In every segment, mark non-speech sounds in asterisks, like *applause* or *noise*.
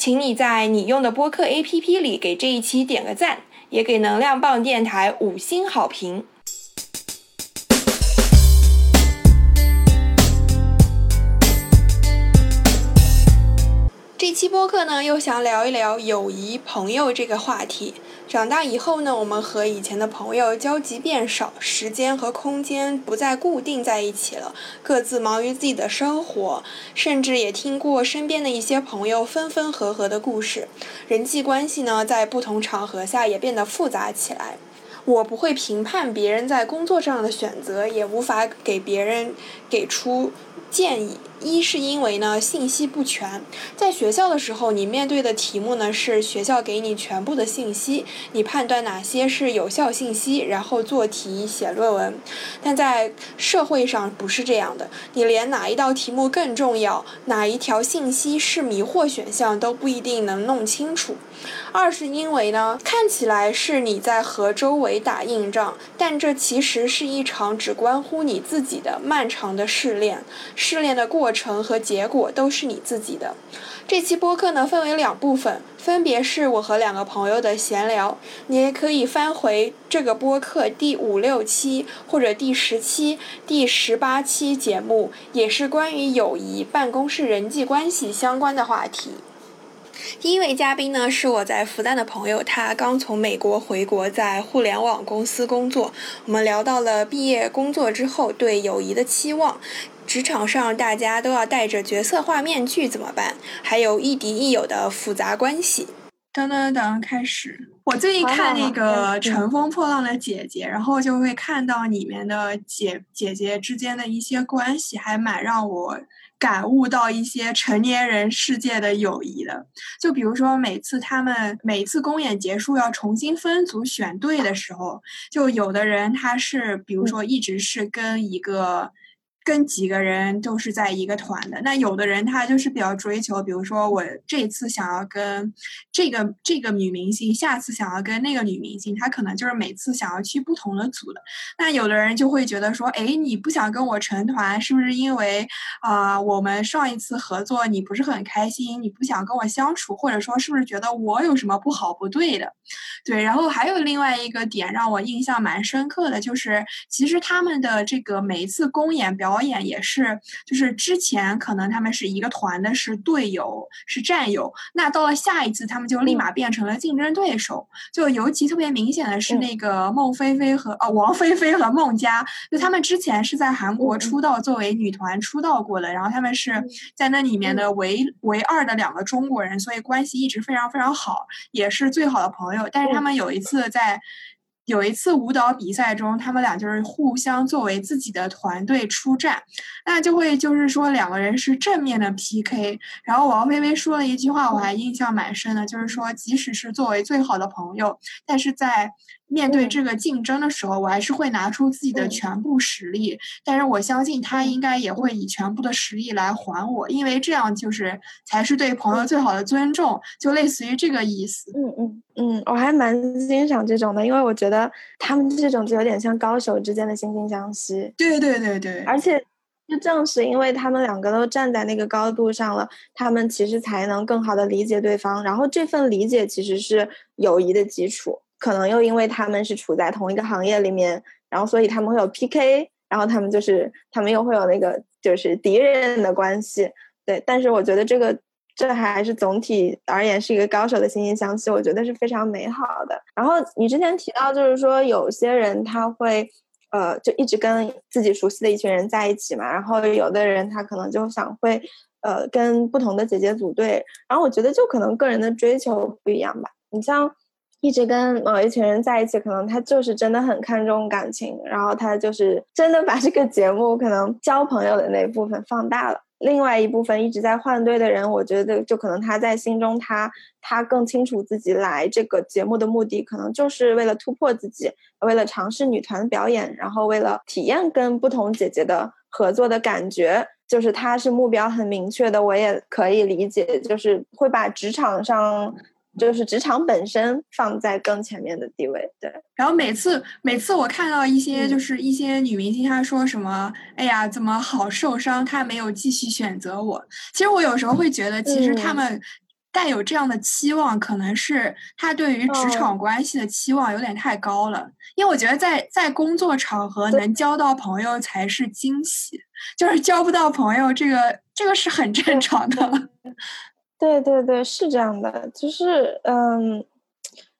请你在你用的播客 APP 里给这一期点个赞，也给能量棒电台五星好评。这期播客呢，又想聊一聊友谊、朋友这个话题。长大以后呢，我们和以前的朋友交集变少，时间和空间不再固定在一起了，各自忙于自己的生活，甚至也听过身边的一些朋友分分合合的故事，人际关系呢，在不同场合下也变得复杂起来。我不会评判别人在工作上的选择，也无法给别人给出建议。一是因为呢信息不全，在学校的时候，你面对的题目呢是学校给你全部的信息，你判断哪些是有效信息，然后做题写论文。但在社会上不是这样的，你连哪一道题目更重要，哪一条信息是迷惑选项都不一定能弄清楚。二是因为呢，看起来是你在和周围打硬仗，但这其实是一场只关乎你自己的漫长的试炼，试炼的过。过程和结果都是你自己的。这期播客呢分为两部分，分别是我和两个朋友的闲聊。你也可以翻回这个播客第五六期或者第十期、第十八期节目，也是关于友谊、办公室人际关系相关的话题。第一位嘉宾呢是我在复旦的朋友，他刚从美国回国，在互联网公司工作。我们聊到了毕业工作之后对友谊的期望。职场上大家都要戴着角色化面具怎么办？还有亦敌亦友的复杂关系。噔噔噔，开始。我最近看那个《乘风破浪的姐姐》，然后就会看到里面的姐姐姐之间的一些关系，还蛮让我感悟到一些成年人世界的友谊的。就比如说，每次他们每次公演结束要重新分组选队的时候，就有的人他是，比如说一直是跟一个。跟几个人都是在一个团的，那有的人他就是比较追求，比如说我这次想要跟这个这个女明星，下次想要跟那个女明星，他可能就是每次想要去不同的组的。那有的人就会觉得说，哎，你不想跟我成团，是不是因为啊我们上一次合作你不是很开心，你不想跟我相处，或者说是不是觉得我有什么不好不对的？对，然后还有另外一个点让我印象蛮深刻的就是，其实他们的这个每一次公演表。表演也是，就是之前可能他们是一个团的，是队友，是战友。那到了下一次，他们就立马变成了竞争对手。就尤其特别明显的是那个孟菲菲和哦王菲菲和孟佳，就他们之前是在韩国出道，作为女团出道过的。然后他们是在那里面的唯唯二的两个中国人，所以关系一直非常非常好，也是最好的朋友。但是他们有一次在。有一次舞蹈比赛中，他们俩就是互相作为自己的团队出战，那就会就是说两个人是正面的 PK。然后王菲菲说了一句话，我还印象蛮深的，就是说即使是作为最好的朋友，但是在。面对这个竞争的时候，我还是会拿出自己的全部实力，但是我相信他应该也会以全部的实力来还我，因为这样就是才是对朋友最好的尊重，就类似于这个意思。嗯嗯嗯，我还蛮欣赏这种的，因为我觉得他们这种就有点像高手之间的惺惺相惜。对对对对，而且就正是因为他们两个都站在那个高度上了，他们其实才能更好的理解对方，然后这份理解其实是友谊的基础。可能又因为他们是处在同一个行业里面，然后所以他们会有 PK，然后他们就是他们又会有那个就是敌人的关系，对。但是我觉得这个这还是总体而言是一个高手的惺惺相惜，我觉得是非常美好的。然后你之前提到就是说有些人他会呃就一直跟自己熟悉的一群人在一起嘛，然后有的人他可能就想会呃，跟不同的姐姐组队，然后我觉得就可能个人的追求不一样吧。你像一直跟某一群人在一起，可能他就是真的很看重感情，然后他就是真的把这个节目可能交朋友的那部分放大了。另外一部分一直在换队的人，我觉得就可能他在心中他他更清楚自己来这个节目的目的，可能就是为了突破自己，为了尝试女团表演，然后为了体验跟不同姐姐的合作的感觉。就是他是目标很明确的，我也可以理解，就是会把职场上，就是职场本身放在更前面的地位。对，然后每次每次我看到一些就是一些女明星，她说什么，哎呀，怎么好受伤，她没有继续选择我。其实我有时候会觉得，其实他们。带有这样的期望，可能是他对于职场关系的期望有点太高了。因为我觉得在在工作场合能交到朋友才是惊喜，就是交不到朋友，这个这个是很正常的。对对对，是这样的，就是嗯，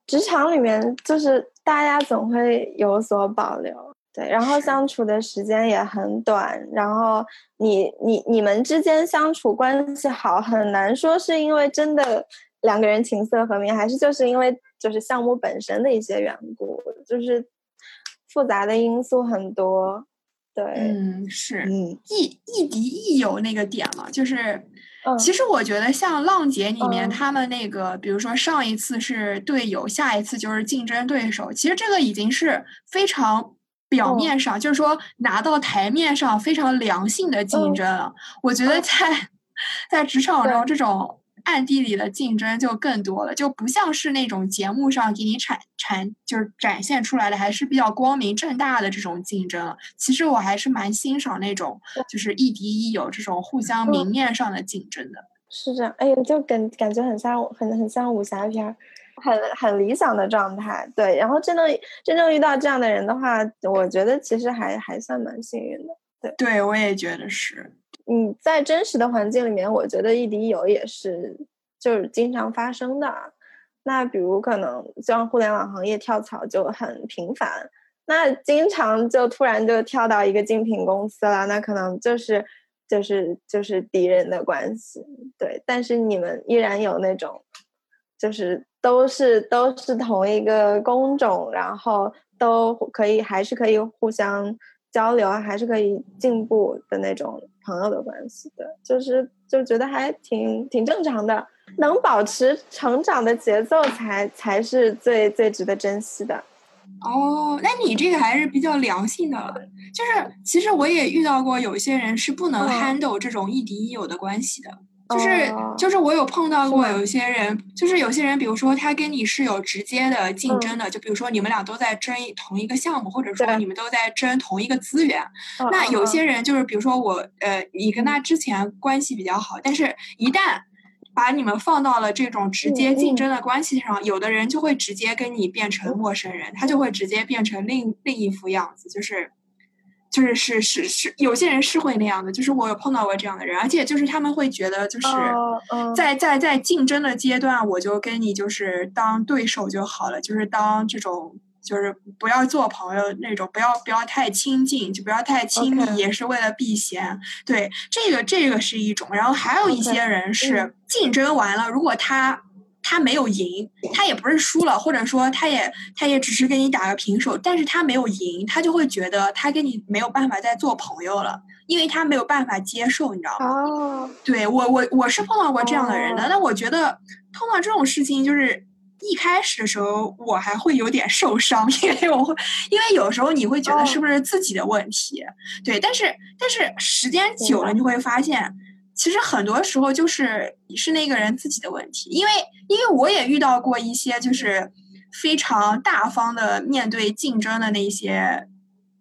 职场里面就是大家总会有所保留。对，然后相处的时间也很短，然后你你你们之间相处关系好，很难说是因为真的两个人琴瑟和鸣，还是就是因为就是项目本身的一些缘故，就是复杂的因素很多。对，嗯，是，嗯，亦亦敌亦友那个点嘛，就是，其实我觉得像浪姐里面他们那个，比如说上一次是队友，下一次就是竞争对手，其实这个已经是非常。表面上就是说拿到台面上非常良性的竞争了，我觉得。在 *laughs* 在职场中这种暗地里的竞争就更多了，就不像是那种节目上给你产产就是展现出来的，还是比较光明正大的这种竞争。其实我还是蛮欣赏那种就是亦敌亦友这种互相明面上的竞争的。是这样，哎呀，就感感觉很像很很像武侠片儿。很很理想的状态，对。然后真正真正遇到这样的人的话，我觉得其实还还算蛮幸运的。对，对我也觉得是。嗯，在真实的环境里面，我觉得亦敌亦友也是就是经常发生的。那比如可能像互联网行业跳槽就很频繁，那经常就突然就跳到一个竞品公司了，那可能就是就是就是敌人的关系。对，但是你们依然有那种就是。都是都是同一个工种，然后都可以还是可以互相交流，还是可以进步的那种朋友的关系的，就是就觉得还挺挺正常的，能保持成长的节奏才才是最最值得珍惜的。哦，那你这个还是比较良性的了，就是其实我也遇到过有些人是不能 handle 这种亦敌亦友的关系的。就是就是我有碰到过有一些人，就是有些人，比如说他跟你是有直接的竞争的，就比如说你们俩都在争同一个项目，或者说你们都在争同一个资源。那有些人就是，比如说我，呃，你跟他之前关系比较好，但是一旦把你们放到了这种直接竞争的关系上，有的人就会直接跟你变成陌生人，他就会直接变成另另一副样子，就是。就是是是是，有些人是会那样的，就是我有碰到过这样的人，而且就是他们会觉得，就是在在在竞争的阶段，我就跟你就是当对手就好了，就是当这种就是不要做朋友那种，不要不要太亲近，就不要太亲密，也是为了避嫌。对，这个这个是一种，然后还有一些人是竞争完了，如果他。他没有赢，他也不是输了，或者说他也他也只是跟你打个平手，但是他没有赢，他就会觉得他跟你没有办法再做朋友了，因为他没有办法接受，你知道吗？哦，对我我我是碰到过这样的人的，但我觉得碰到这种事情，就是一开始的时候我还会有点受伤，*laughs* 因为我会，因为有时候你会觉得是不是自己的问题，对，但是但是时间久了你会发现。其实很多时候就是是那个人自己的问题，因为因为我也遇到过一些就是非常大方的面对竞争的那些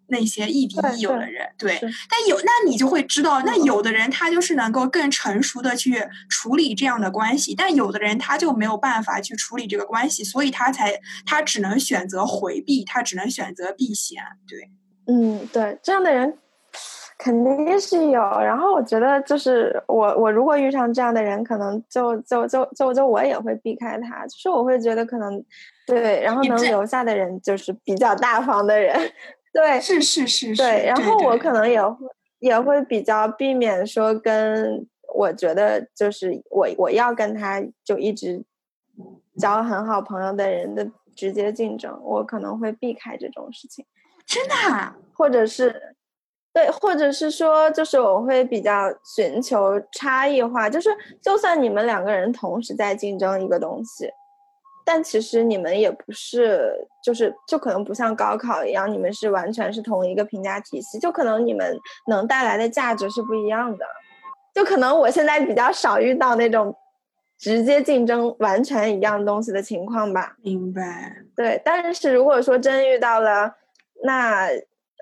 那些亦敌亦友的人，对。但有那你就会知道，那有的人他就是能够更成熟的去处理这样的关系，但有的人他就没有办法去处理这个关系，所以他才他只能选择回避，他只能选择避嫌，对。嗯，对，这样的人。肯定是有，然后我觉得就是我我如果遇上这样的人，可能就就就就就我也会避开他，就是我会觉得可能对，然后能留下的人就是比较大方的人，对，是是是，对，然后我可能也会也会比较避免说跟我觉得就是我我要跟他就一直交很好朋友的人的直接竞争，我可能会避开这种事情。真的？啊？或者是对，或者是说，就是我会比较寻求差异化，就是就算你们两个人同时在竞争一个东西。但其实你们也不是，就是就可能不像高考一样，你们是完全是同一个评价体系，就可能你们能带来的价值是不一样的。就可能我现在比较少遇到那种直接竞争完全一样东西的情况吧。明白。对，但是如果说真遇到了，那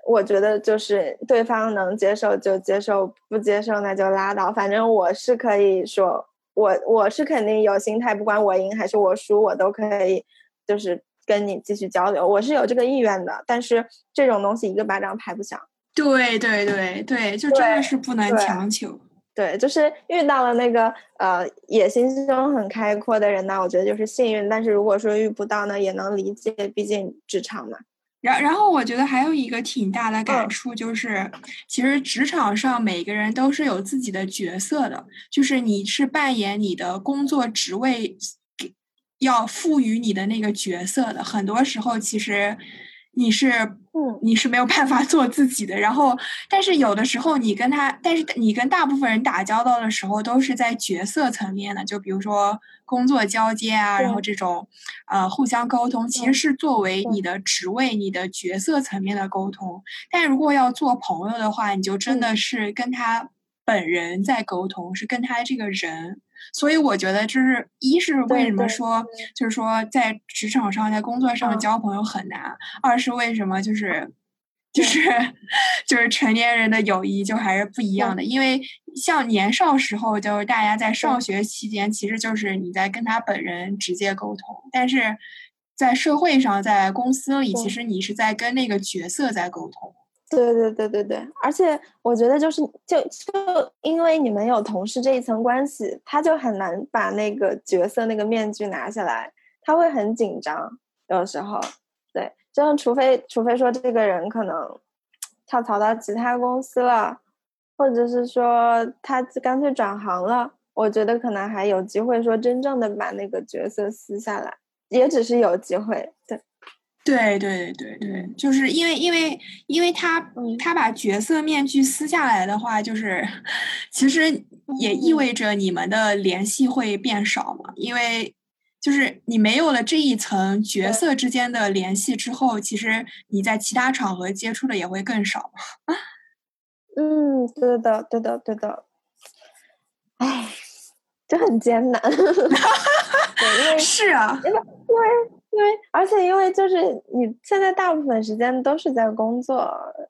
我觉得就是对方能接受就接受，不接受那就拉倒。反正我是可以说。我我是肯定有心态，不管我赢还是我输，我都可以，就是跟你继续交流，我是有这个意愿的。但是这种东西一个巴掌拍不响。对对对对，就真的是不能强求。对，就是遇到了那个呃野心胸很开阔的人呢，我觉得就是幸运。但是如果说遇不到呢，也能理解，毕竟职场嘛。然然后我觉得还有一个挺大的感触，就是其实职场上每个人都是有自己的角色的，就是你是扮演你的工作职位，要赋予你的那个角色的。很多时候其实你是你是没有办法做自己的。然后，但是有的时候你跟他，但是你跟大部分人打交道的时候，都是在角色层面的，就比如说。工作交接啊，然后这种，呃，互相沟通，其实是作为你的职位、你的角色层面的沟通。但如果要做朋友的话，你就真的是跟他本人在沟通，是跟他这个人。所以我觉得，就是一是为什么说，就是说在职场上、在工作上交朋友很难；二是为什么就是。就是 *laughs* 就是成年人的友谊就还是不一样的，因为像年少时候，就是大家在上。学期间，其实就是你在跟他本人直接沟通；但是在社会上，在公司里，其实你是在跟那个角色在沟通。对对对对对，而且我觉得就是就就因为你们有同事这一层关系，他就很难把那个角色那个面具拿下来，他会很紧张，有时候。对就除非除非说这个人可能跳槽到其他公司了，或者是说他干脆转行了，我觉得可能还有机会说真正的把那个角色撕下来，也只是有机会。对，对对对对，就是因为因为因为他他把角色面具撕下来的话，就是其实也意味着你们的联系会变少嘛，因为。就是你没有了这一层角色之间的联系之后，其实你在其他场合接触的也会更少。*laughs* 嗯，对的，对的，对的。哎，这很艰难。*laughs* 对，因为 *laughs* 是啊，因为因为因为，而且因为就是你现在大部分时间都是在工作，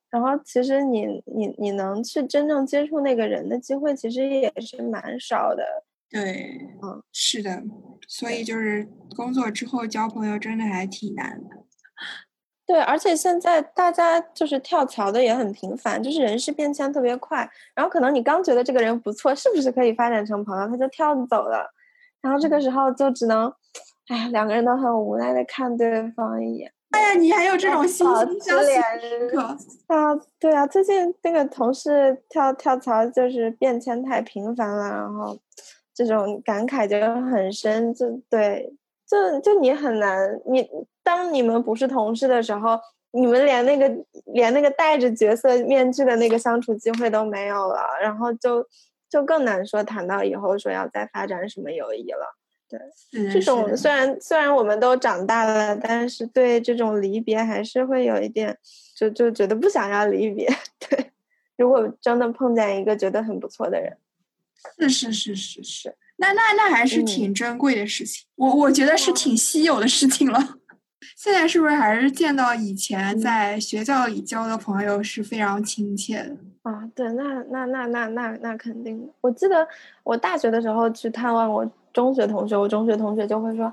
然后其实你你你能去真正接触那个人的机会，其实也是蛮少的。对，嗯，是的，所以就是工作之后交朋友真的还挺难的。对，而且现在大家就是跳槽的也很频繁，就是人事变迁特别快，然后可能你刚觉得这个人不错，是不是可以发展成朋友，他就跳走了，然后这个时候就只能，哎，两个人都很无奈的看对方一眼。哎呀，你还有这种心心相惜啊？对啊，最近那个同事跳跳槽就是变迁太频繁了，然后。这种感慨就很深，就对，就就你很难，你当你们不是同事的时候，你们连那个连那个戴着角色面具的那个相处机会都没有了，然后就就更难说谈到以后说要再发展什么友谊了。对，这种虽然虽然我们都长大了，但是对这种离别还是会有一点，就就觉得不想要离别。*laughs* 对，如果真的碰见一个觉得很不错的人。是是是是是，那那那还是挺珍贵的事情，我我觉得是挺稀有的事情了。*laughs* 现在是不是还是见到以前在学校里交的朋友是非常亲切的啊？对，那那那那那那肯定。我记得我大学的时候去探望我中学同学，我中学同学就会说。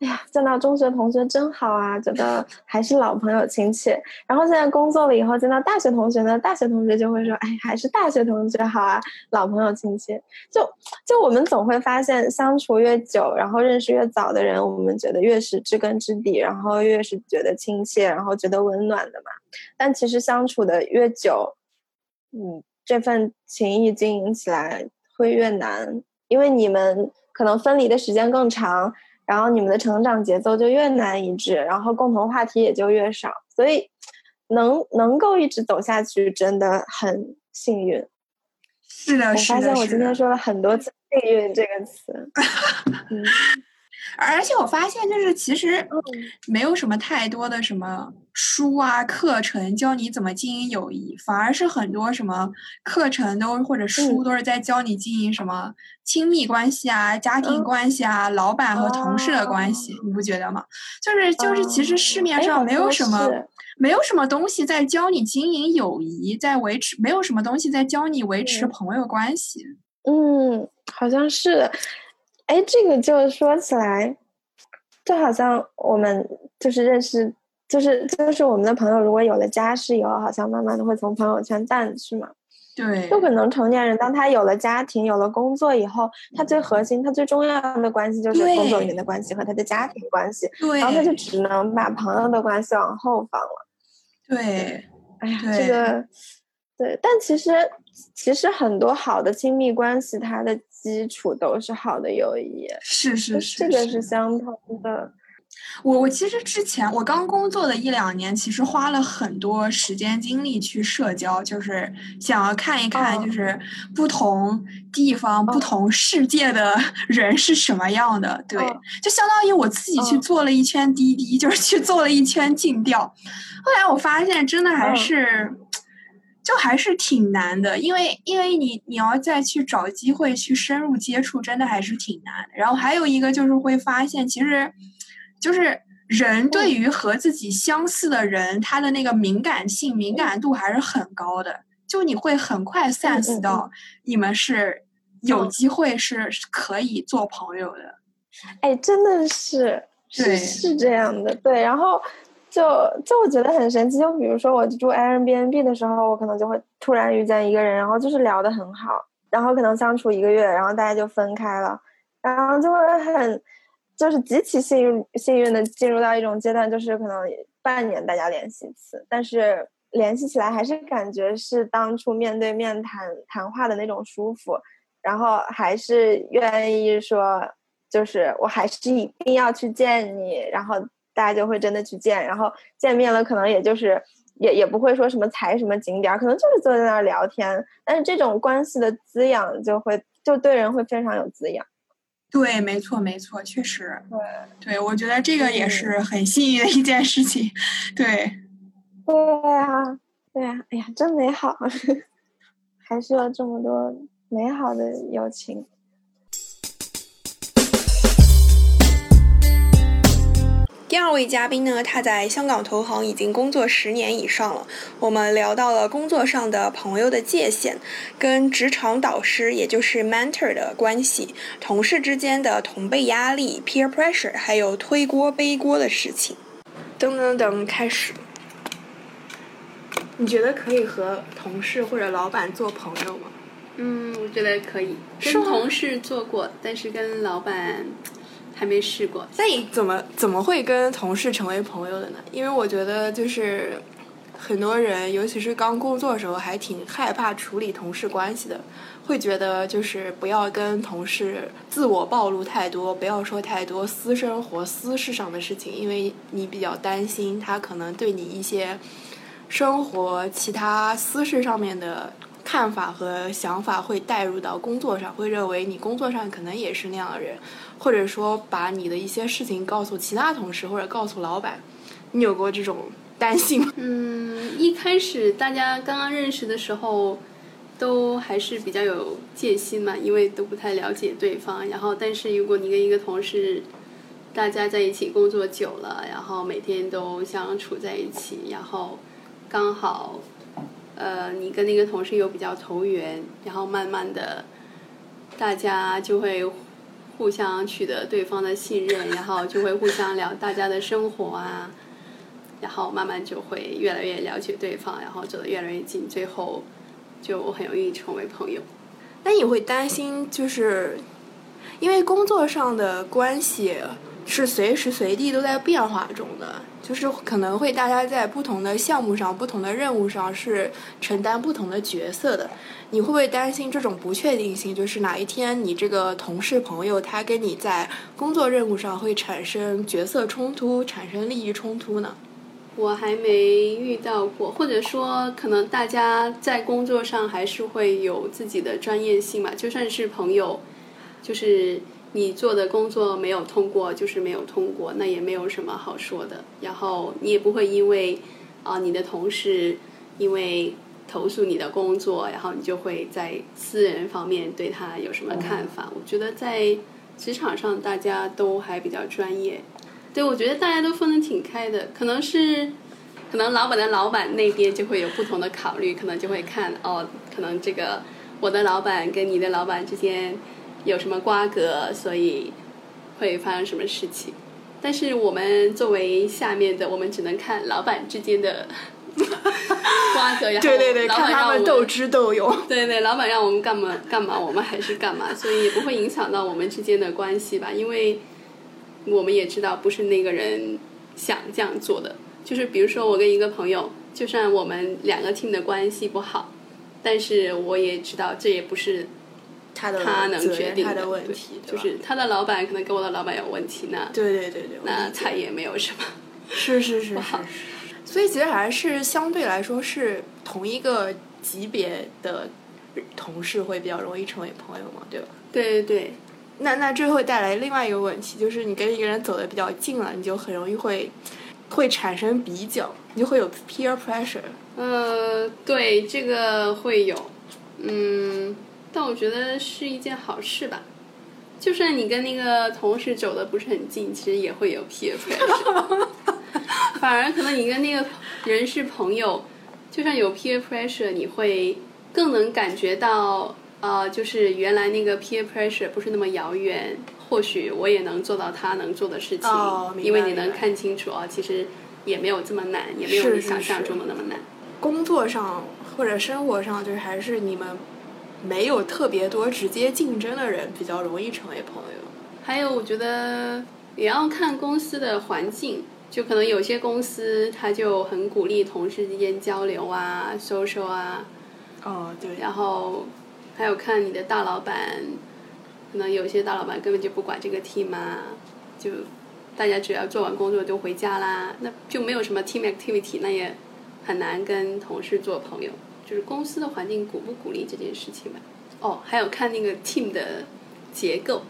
哎呀，见到中学同学真好啊，觉得还是老朋友亲切。然后现在工作了以后，见到大学同学呢，大学同学就会说：“哎，还是大学同学好啊，老朋友亲切。”就就我们总会发现，相处越久，然后认识越早的人，我们觉得越是知根知底，然后越是觉得亲切，然后觉得温暖的嘛。但其实相处的越久，嗯，这份情谊经营起来会越难，因为你们可能分离的时间更长，然后你们的成长节奏就越难一致，然后共同话题也就越少，所以能能够一直走下去真的很幸运。是的，是的。我发现我今天说了很多次“幸运”这个词。嗯。而且我发现，就是其实没有什么太多的什么书啊、课程教你怎么经营友谊，反而是很多什么课程都或者书都是在教你经营什么亲密关系啊、家庭关系啊、老板和同事的关系，你不觉得吗？就是就是，其实市面上没有什么没有什么东西在教你经营友谊，在维持没有什么东西在教你维持朋友关系。嗯，好像是。哎，这个就说起来，就好像我们就是认识，就是就是我们的朋友，如果有了家室以后，好像慢慢的会从朋友圈淡去嘛。对。就可能成年人，当他有了家庭、有了工作以后，他最核心、他最重要的关系就是工作里面的关系和他的家庭关系。对。然后他就只能把朋友的关系往后放了。对。哎呀，这个，对，但其实其实很多好的亲密关系，它的。基础都是好的友谊，是是是，这个是相同的。我我其实之前我刚工作的一两年，其实花了很多时间精力去社交，就是想要看一看，就是不同地方、不同世界的 *laughs* 人是什么样的。对，就相当于我自己去做了一圈滴滴，就是去做了一圈尽调。后来我发现，真的还是。就还是挺难的，因为因为你你要再去找机会去深入接触，真的还是挺难的。然后还有一个就是会发现，其实就是人对于和自己相似的人，他的那个敏感性、敏感度还是很高的。就你会很快 sense 到你们是有机会是可以做朋友的。哎，真的是是是这样的，对。然后。就就我觉得很神奇，就比如说我住 Airbnb 的时候，我可能就会突然遇见一个人，然后就是聊得很好，然后可能相处一个月，然后大家就分开了，然后就会很就是极其幸运幸运的进入到一种阶段，就是可能半年大家联系一次，但是联系起来还是感觉是当初面对面谈谈话的那种舒服，然后还是愿意说，就是我还是一定要去见你，然后。大家就会真的去见，然后见面了，可能也就是也也不会说什么踩什么景点，可能就是坐在那儿聊天。但是这种关系的滋养就会就对人会非常有滋养。对，没错，没错，确实。对，对我觉得这个也是很幸运的一件事情。对，对呀，对呀，哎呀，真美好，*laughs* 还是有这么多美好的友情。第二位嘉宾呢，他在香港投行已经工作十年以上了。我们聊到了工作上的朋友的界限，跟职场导师也就是 mentor 的关系，同事之间的同辈压力 peer pressure，还有推锅背锅的事情。噔噔噔，开始。你觉得可以和同事或者老板做朋友吗？嗯，我觉得可以。跟同事做过，但是跟老板。还没试过，那你怎么怎么会跟同事成为朋友的呢？因为我觉得就是很多人，尤其是刚工作的时候，还挺害怕处理同事关系的，会觉得就是不要跟同事自我暴露太多，不要说太多私生活、私事上的事情，因为你比较担心他可能对你一些生活其他私事上面的看法和想法会带入到工作上，会认为你工作上可能也是那样的人。或者说，把你的一些事情告诉其他同事，或者告诉老板，你有过这种担心吗？嗯，一开始大家刚刚认识的时候，都还是比较有戒心嘛，因为都不太了解对方。然后，但是如果你跟一个同事，大家在一起工作久了，然后每天都相处在一起，然后刚好，呃，你跟那个同事又比较投缘，然后慢慢的，大家就会。互相取得对方的信任，然后就会互相聊大家的生活啊，然后慢慢就会越来越了解对方，然后走得越来越近，最后就很容易成为朋友。那你会担心，就是因为工作上的关系是随时随地都在变化中的，就是可能会大家在不同的项目上、不同的任务上是承担不同的角色的。你会不会担心这种不确定性？就是哪一天你这个同事朋友他跟你在工作任务上会产生角色冲突、产生利益冲突呢？我还没遇到过，或者说可能大家在工作上还是会有自己的专业性嘛，就算是朋友，就是你做的工作没有通过，就是没有通过，那也没有什么好说的。然后你也不会因为啊你的同事因为投诉你的工作，然后你就会在私人方面对他有什么看法。我觉得在职场上大家都还比较专业。对，我觉得大家都分得挺开的，可能是，可能老板的老板那边就会有不同的考虑，可能就会看哦，可能这个我的老板跟你的老板之间有什么瓜葛，所以会发生什么事情。但是我们作为下面的，我们只能看老板之间的 *laughs* 瓜葛，然后对对对，老看他们斗智斗勇。对对，老板让我们干嘛干嘛，我们还是干嘛，所以也不会影响到我们之间的关系吧。因为我们也知道，不是那个人想这样做的。就是比如说，我跟一个朋友，就算我们两个 team 的关系不好，但是我也知道这也不是他的他能决定他的问题，就是他的老板可能跟我的老板有问题，那对对对对，那他也没有什么。是是是 *laughs* 是好是，所以其实还是相对来说是同一个级别的同事会比较容易成为朋友嘛，对吧？对对对，那那这会带来另外一个问题，就是你跟一个人走的比较近了，你就很容易会会产生比较，你就会有 peer pressure。呃，对，这个会有，嗯，但我觉得是一件好事吧。就算你跟那个同事走的不是很近，其实也会有 peer pressure。*laughs* 反而可能你跟那个人是朋友，就算有 peer pressure，你会更能感觉到，呃，就是原来那个 peer pressure 不是那么遥远，或许我也能做到他能做的事情，哦因为你能看清楚啊，其实也没有这么难，也没有你想象中的那么难。工作上或者生活上，就是还是你们没有特别多直接竞争的人，比较容易成为朋友。还有，我觉得也要看公司的环境，就可能有些公司他就很鼓励同事之间交流啊、social 啊，哦，对，然后还有看你的大老板，可能有些大老板根本就不管这个 team 啊，就大家只要做完工作就回家啦，那就没有什么 team activity，那也很难跟同事做朋友。就是公司的环境鼓不鼓励这件事情吧。哦，还有看那个 team 的结构，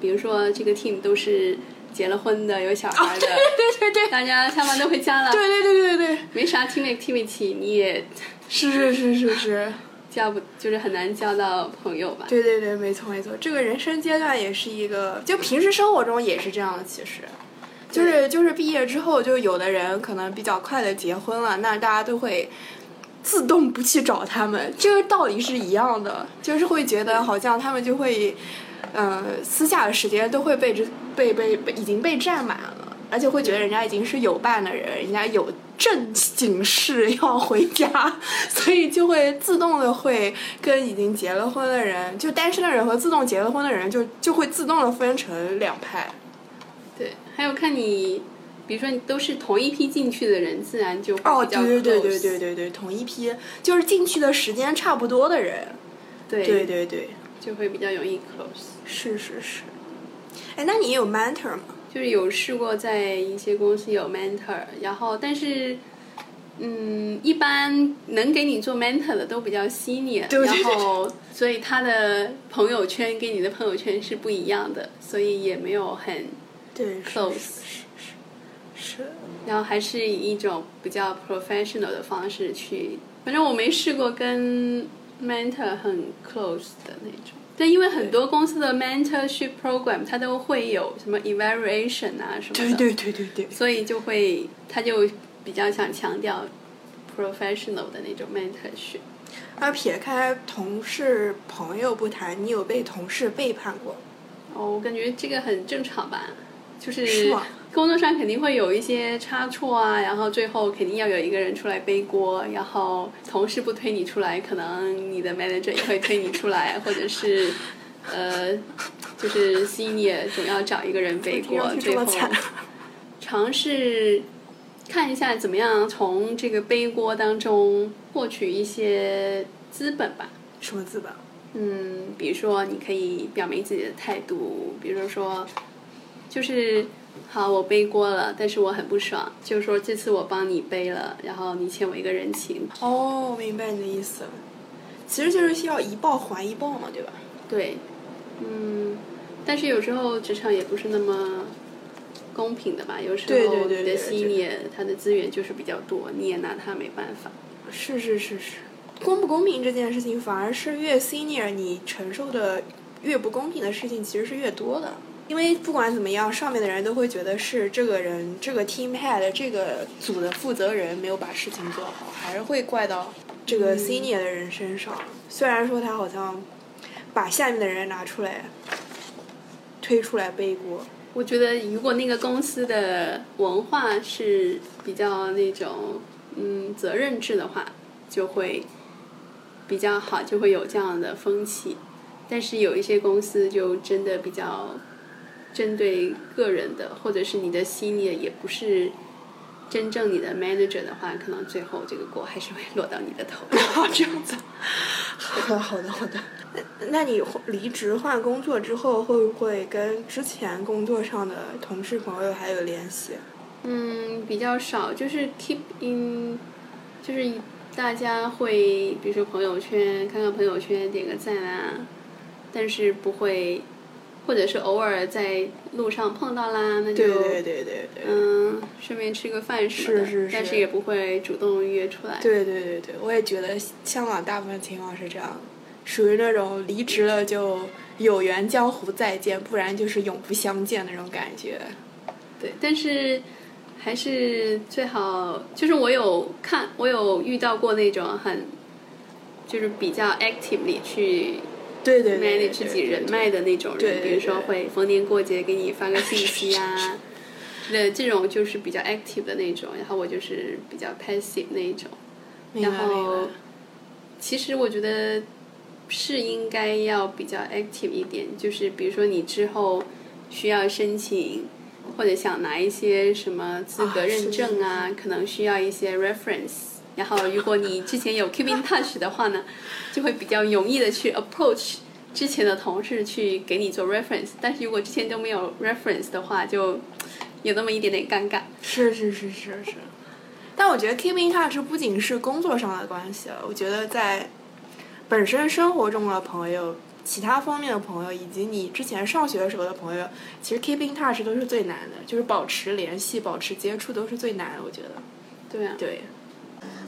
比如说这个 team 都是结了婚的、有小孩的，哦对对对大家下班都回家了，对对对对对，没啥 team activity，你也是是是是是，*laughs* 交不就是很难交到朋友吧？对对对，没错没错，这个人生阶段也是一个，就平时生活中也是这样的，其实。就是就是毕业之后，就有的人可能比较快的结婚了，那大家都会自动不去找他们，这个道理是一样的，就是会觉得好像他们就会，呃，私下的时间都会被这被被被已经被占满了，而且会觉得人家已经是有伴的人，人家有正经事要回家，*laughs* 所以就会自动的会跟已经结了婚的人，就单身的人和自动结了婚的人就就会自动的分成两派。对，还有看你，比如说你都是同一批进去的人，自然就哦，对对对对对对对，同一批就是进去的时间差不多的人，对对对对，就会比较容易 close。是是是。哎，那你有 mentor 吗？就是有试过在一些公司有 mentor，然后但是，嗯，一般能给你做 mentor 的都比较 senior，对对对然后所以他的朋友圈跟你的朋友圈是不一样的，所以也没有很对 close，是是。然后还是以一种比较 professional 的方式去，反正我没试过跟 mentor 很 close 的那种。但因为很多公司的 mentorship program 它都会有什么 evaluation 啊什么的，对对对对对。所以就会他就比较想强调 professional 的那种 mentorship。而撇开同事朋友不谈，你有被同事背叛过？哦，我感觉这个很正常吧，就是工作上肯定会有一些差错啊，然后最后肯定要有一个人出来背锅，然后同事不推你出来，可能你的 manager 也会推你出来，或者是呃就是 senior 总要找一个人背锅，最后尝试看一下怎么样从这个背锅当中获取一些资本吧。什么资本？嗯，比如说你可以表明自己的态度，比如说就是好，我背锅了，但是我很不爽，就是说这次我帮你背了，然后你欠我一个人情。哦，明白你的意思了，其实就是需要一报还一报嘛，对吧？对，嗯，但是有时候职场也不是那么公平的吧？有时候你的 senior 他的资源就是比较多，你也拿他没办法。是是是是，公不公平这件事情，反而是越 senior 你承受的越不公平的事情其实是越多的。因为不管怎么样，上面的人都会觉得是这个人这个 team head 这个组的负责人没有把事情做好，还是会怪到这个 senior 的人身上。虽然说他好像。把下面的人拿出来，推出来背锅。我觉得，如果那个公司的文化是比较那种嗯责任制的话，就会比较好，就会有这样的风气。但是有一些公司就真的比较针对个人的，或者是你的 senior 也不是真正你的 manager 的话，可能最后这个锅还是会落到你的头上。*laughs* 这样子。好的，好的，好的。那你离职换工作之后，会不会跟之前工作上的同事朋友还有联系？嗯，比较少，就是 keep in，就是大家会，比如说朋友圈，看看朋友圈，点个赞啊，但是不会，或者是偶尔在路上碰到啦，那就对对对对对，嗯，顺便吃个饭什么的，是是是，但是也不会主动约出来。对对对对，我也觉得香港大部分情况是这样。属于那种离职了就有缘江湖再见，不然就是永不相见那种感觉。对，但是还是最好，就是我有看，我有遇到过那种很，就是比较 actively 去对对 manage 自己人脉的那种人，比如说会逢年过节给你发个信息啊，那这种就是比较 active 的那种，然后我就是比较 passive 那一种。然后，其实我觉得。是应该要比较 active 一点，就是比如说你之后需要申请或者想拿一些什么资格认证啊，可能需要一些 reference。然后如果你之前有 keep in touch 的话呢，就会比较容易的去 approach 之前的同事去给你做 reference。但是如果之前都没有 reference 的话，就有那么一点点尴尬。是是是是是。但我觉得 keep in touch 不仅是工作上的关系了，我觉得在。本身生活中的朋友，其他方面的朋友，以及你之前上学的时候的朋友，其实 keep in touch 都是最难的，就是保持联系、保持接触都是最难的。我觉得，对啊，对，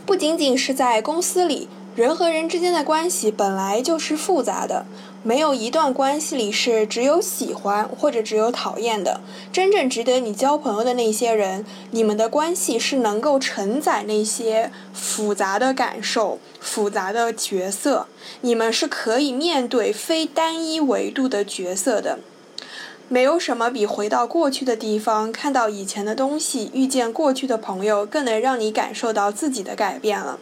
不仅仅是在公司里。人和人之间的关系本来就是复杂的，没有一段关系里是只有喜欢或者只有讨厌的。真正值得你交朋友的那些人，你们的关系是能够承载那些复杂的感受、复杂的角色，你们是可以面对非单一维度的角色的。没有什么比回到过去的地方，看到以前的东西，遇见过去的朋友，更能让你感受到自己的改变了。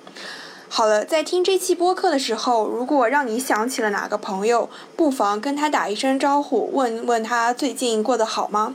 好了，在听这期播客的时候，如果让你想起了哪个朋友，不妨跟他打一声招呼，问问他最近过得好吗？